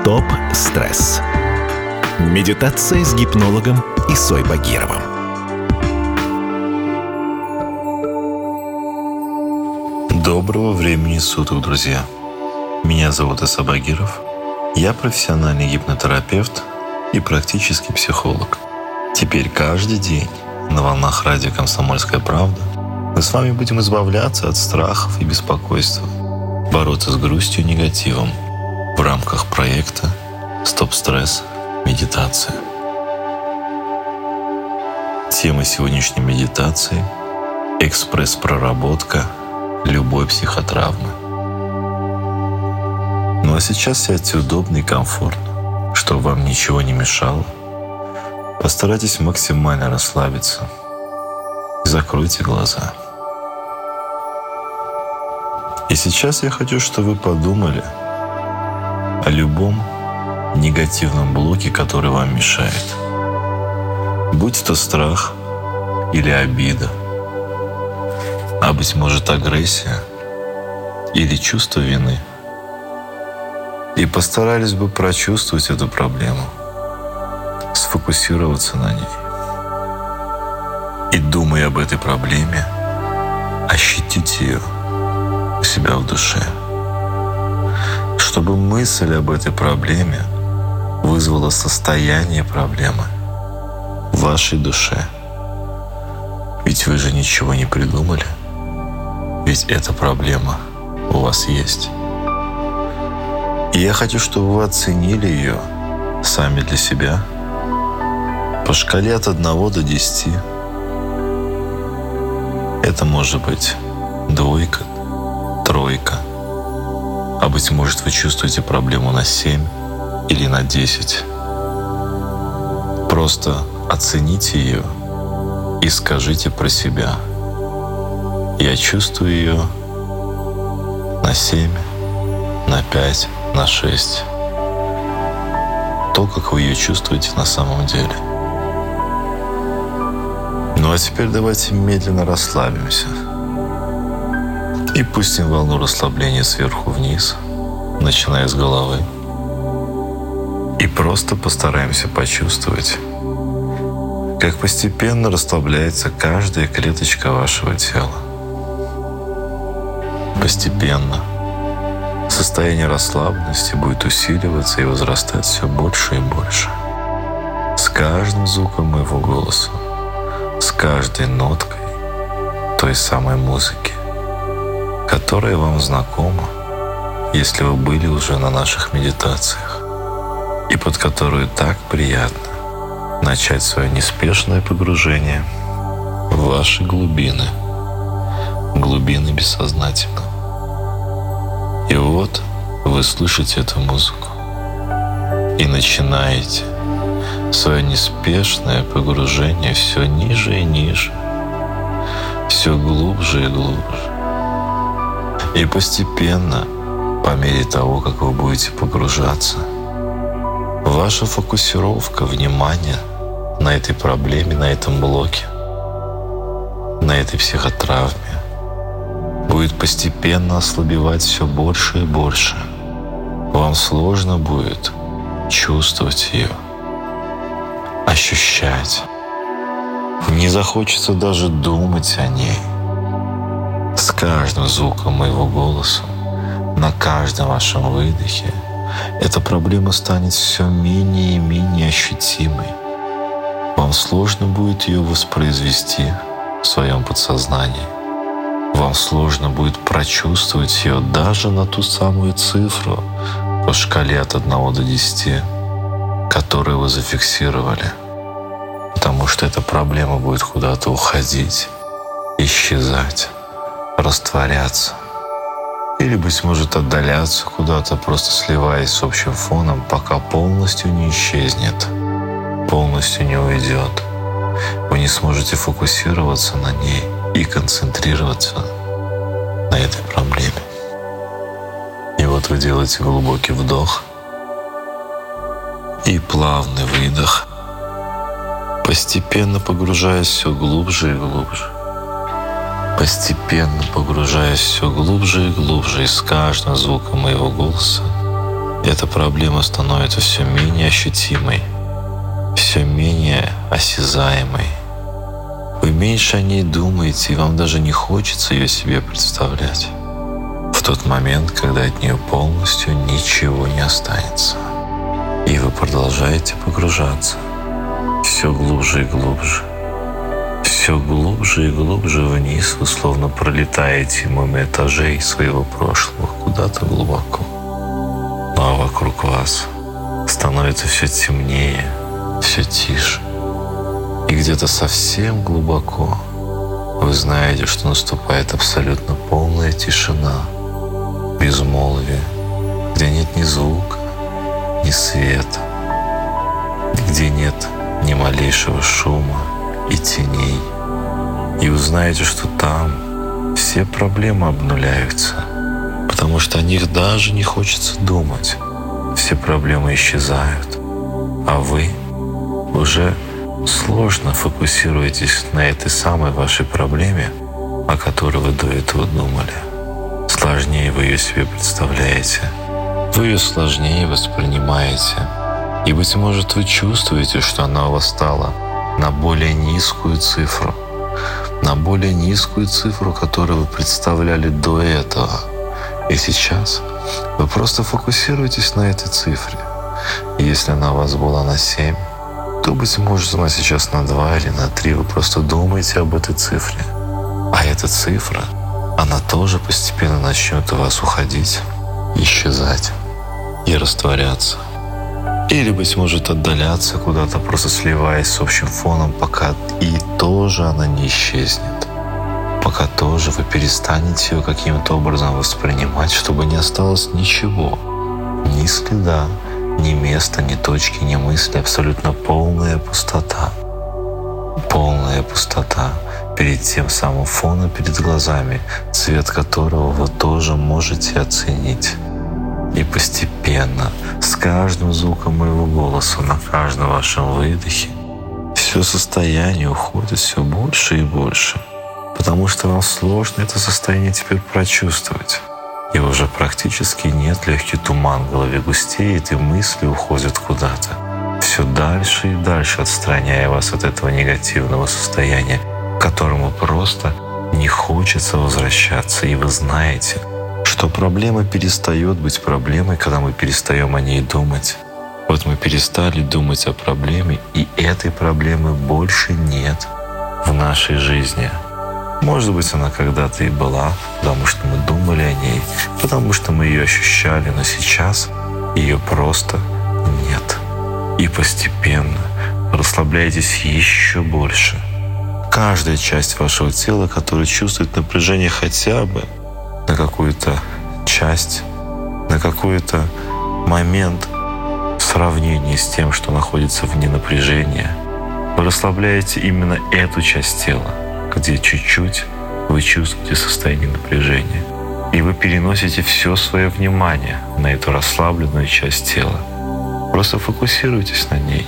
Стоп-стресс. Медитация с гипнологом Исой Багировым. Доброго времени суток, друзья! Меня зовут Иса Багиров. Я профессиональный гипнотерапевт и практический психолог. Теперь каждый день на волнах радио «Комсомольская правда» мы с вами будем избавляться от страхов и беспокойства, бороться с грустью и негативом в рамках проекта «Стоп-стресс. Медитация». Тема сегодняшней медитации – экспресс-проработка любой психотравмы. Ну а сейчас сядьте удобно и комфортно, чтобы вам ничего не мешало. Постарайтесь максимально расслабиться. Закройте глаза. И сейчас я хочу, чтобы вы подумали – о любом негативном блоке, который вам мешает. Будь то страх или обида, а быть может агрессия или чувство вины. И постарались бы прочувствовать эту проблему, сфокусироваться на ней. И думая об этой проблеме, ощутить ее у себя в душе – чтобы мысль об этой проблеме вызвала состояние проблемы в вашей душе. Ведь вы же ничего не придумали. Ведь эта проблема у вас есть. И я хочу, чтобы вы оценили ее сами для себя по шкале от 1 до 10. Это может быть двойка, тройка – а быть может, вы чувствуете проблему на 7 или на 10. Просто оцените ее и скажите про себя. Я чувствую ее на 7, на 5, на 6. То, как вы ее чувствуете на самом деле. Ну а теперь давайте медленно расслабимся. И пустим волну расслабления сверху вниз, начиная с головы. И просто постараемся почувствовать, как постепенно расслабляется каждая клеточка вашего тела. Постепенно состояние расслабленности будет усиливаться и возрастать все больше и больше. С каждым звуком моего голоса, с каждой ноткой той самой музыки которая вам знакома, если вы были уже на наших медитациях, и под которую так приятно начать свое неспешное погружение в ваши глубины, глубины бессознательного. И вот вы слышите эту музыку и начинаете свое неспешное погружение все ниже и ниже, все глубже и глубже. И постепенно, по мере того, как вы будете погружаться, ваша фокусировка внимания на этой проблеме, на этом блоке, на этой психотравме будет постепенно ослабевать все больше и больше. Вам сложно будет чувствовать ее, ощущать. Не захочется даже думать о ней – с каждым звуком моего голоса, на каждом вашем выдохе, эта проблема станет все менее и менее ощутимой. Вам сложно будет ее воспроизвести в своем подсознании. Вам сложно будет прочувствовать ее даже на ту самую цифру по шкале от 1 до 10, которую вы зафиксировали. Потому что эта проблема будет куда-то уходить, исчезать растворяться. Или, быть может, отдаляться куда-то, просто сливаясь с общим фоном, пока полностью не исчезнет, полностью не уйдет. Вы не сможете фокусироваться на ней и концентрироваться на этой проблеме. И вот вы делаете глубокий вдох и плавный выдох, постепенно погружаясь все глубже и глубже постепенно погружаясь все глубже и глубже, и с каждым звуком моего голоса эта проблема становится все менее ощутимой, все менее осязаемой. Вы меньше о ней думаете, и вам даже не хочется ее себе представлять. В тот момент, когда от нее полностью ничего не останется. И вы продолжаете погружаться все глубже и глубже. Все глубже и глубже вниз вы словно пролетаете мимо этажей своего прошлого куда-то глубоко. Ну а вокруг вас становится все темнее, все тише. И где-то совсем глубоко вы знаете, что наступает абсолютно полная тишина, безмолвие, где нет ни звука, ни света, где нет ни малейшего шума и теней. И узнаете, что там все проблемы обнуляются, потому что о них даже не хочется думать. Все проблемы исчезают, а вы уже сложно фокусируетесь на этой самой вашей проблеме, о которой вы до этого думали. Сложнее вы ее себе представляете. Вы ее сложнее воспринимаете. И, быть может, вы чувствуете, что она у вас стала на более низкую цифру. На более низкую цифру, которую вы представляли до этого. И сейчас вы просто фокусируетесь на этой цифре. Если она у вас была на 7, то, быть может, она сейчас на 2 или на 3. Вы просто думаете об этой цифре. А эта цифра, она тоже постепенно начнет у вас уходить, исчезать и растворяться. Или, быть может, отдаляться куда-то, просто сливаясь с общим фоном, пока и тоже она не исчезнет. Пока тоже вы перестанете ее каким-то образом воспринимать, чтобы не осталось ничего. Ни следа, ни места, ни точки, ни мысли. Абсолютно полная пустота. Полная пустота перед тем самым фоном перед глазами, цвет которого вы тоже можете оценить. И постепенно, с каждым звуком моего голоса, на каждом вашем выдохе, все состояние уходит все больше и больше. Потому что вам сложно это состояние теперь прочувствовать. И уже практически нет легкий туман в голове густеет, и мысли уходят куда-то. Все дальше и дальше отстраняя вас от этого негативного состояния, к которому просто не хочется возвращаться. И вы знаете, что проблема перестает быть проблемой, когда мы перестаем о ней думать. Вот мы перестали думать о проблеме, и этой проблемы больше нет в нашей жизни. Может быть, она когда-то и была, потому что мы думали о ней, потому что мы ее ощущали, но сейчас ее просто нет. И постепенно расслабляйтесь еще больше. Каждая часть вашего тела, которая чувствует напряжение хотя бы на какую-то часть, на какой-то момент в сравнении с тем, что находится вне напряжения. Вы расслабляете именно эту часть тела, где чуть-чуть вы чувствуете состояние напряжения. И вы переносите все свое внимание на эту расслабленную часть тела. Просто фокусируйтесь на ней.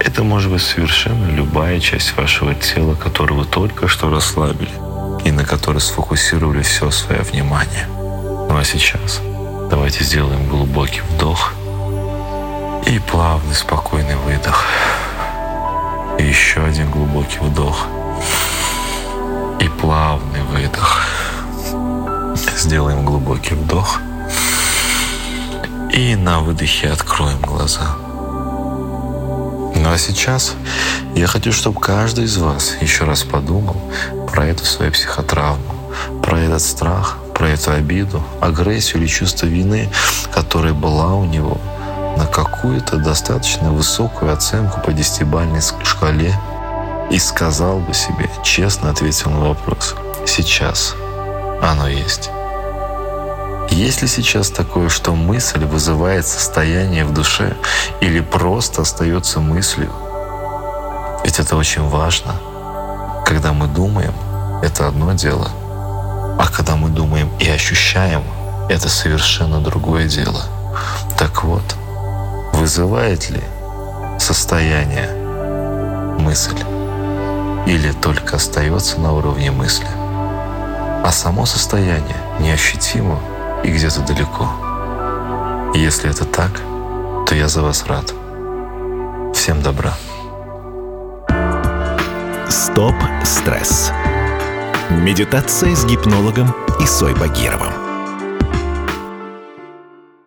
Это может быть совершенно любая часть вашего тела, которую вы только что расслабили и на которой сфокусировали все свое внимание. Ну а сейчас давайте сделаем глубокий вдох и плавный спокойный выдох. И еще один глубокий вдох и плавный выдох. Сделаем глубокий вдох. И на выдохе откроем глаза. Ну а сейчас я хочу, чтобы каждый из вас еще раз подумал про эту свою психотравму, про этот страх, про эту обиду, агрессию или чувство вины, которая была у него на какую-то достаточно высокую оценку по десятибальной шкале и сказал бы себе, честно ответил на вопрос, сейчас оно есть. Есть ли сейчас такое, что мысль вызывает состояние в душе или просто остается мыслью? Ведь это очень важно. Когда мы думаем, это одно дело. А когда мы думаем и ощущаем, это совершенно другое дело. Так вот, вызывает ли состояние мысль? Или только остается на уровне мысли? А само состояние неощутимо и где-то далеко. Если это так, то я за вас рад. Всем добра. Стоп стресс. Медитация с гипнологом Исой Багировым.